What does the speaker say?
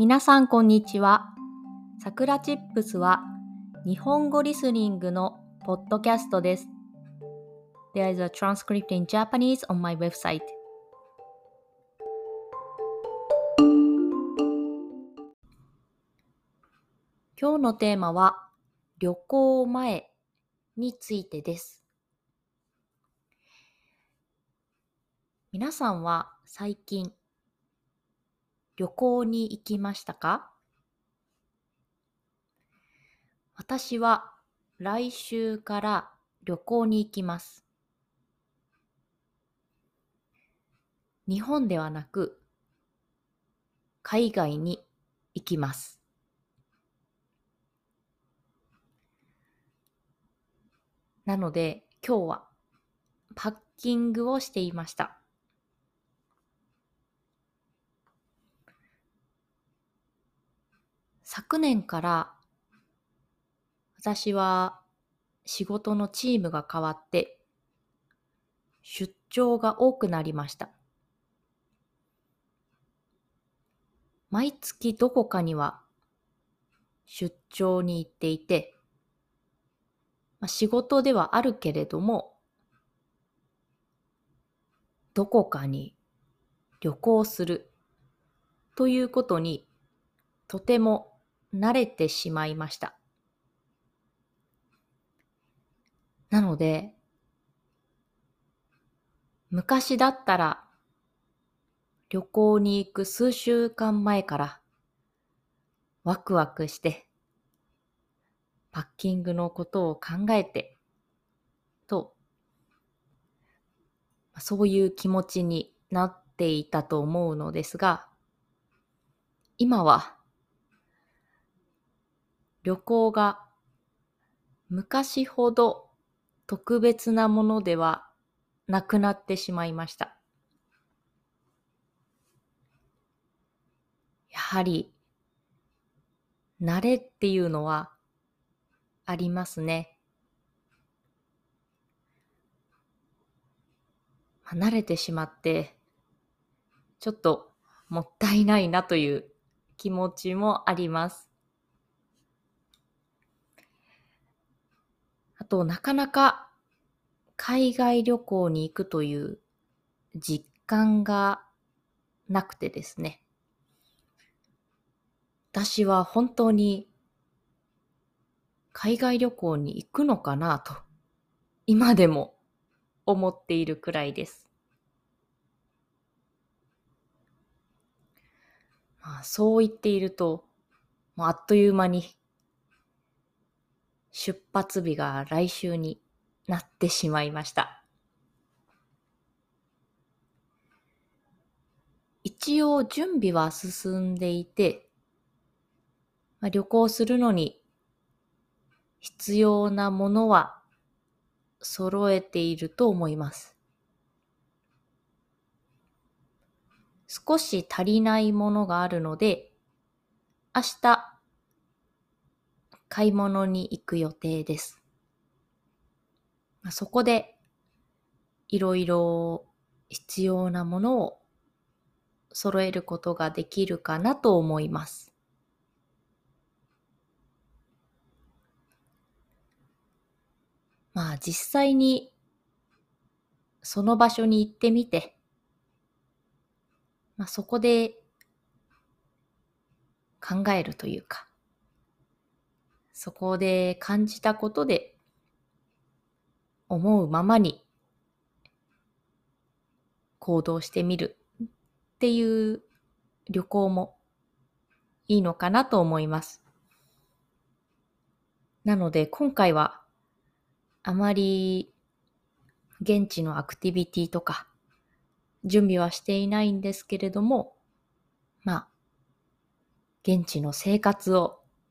皆さんこんにちは。さくらチップスは日本語リスニングのポッドキャストです。There is a transcript in Japanese on my website. 今日のテーマは旅行前についてです。皆さんは最近旅行に行きましたか？私は来週から旅行に行きます。日本ではなく海外に行きます。なので今日はパッキングをしていました。昨年から私は仕事のチームが変わって出張が多くなりました。毎月どこかには出張に行っていて、まあ、仕事ではあるけれども、どこかに旅行するということにとても慣れてしまいました。なので、昔だったら旅行に行く数週間前からワクワクしてパッキングのことを考えてとそういう気持ちになっていたと思うのですが今は旅行が昔ほど特別なものではなくなってしまいました。やはり慣れっていうのはありますね。慣れてしまってちょっともったいないなという気持ちもあります。と、なかなか海外旅行に行くという実感がなくてですね。私は本当に海外旅行に行くのかなと今でも思っているくらいです。まあ、そう言っていると、もうあっという間に出発日が来週になってしまいました。一応準備は進んでいて、まあ、旅行するのに必要なものは揃えていると思います。少し足りないものがあるので、明日買い物に行く予定です。まあそこでいろいろ必要なものを揃えることができるかなと思います。まあ実際にその場所に行ってみて、まあ、そこで考えるというか、そこで感じたことで思うままに行動してみるっていう旅行もいいのかなと思います。なので今回はあまり現地のアクティビティとか準備はしていないんですけれども、まあ、現地の生活を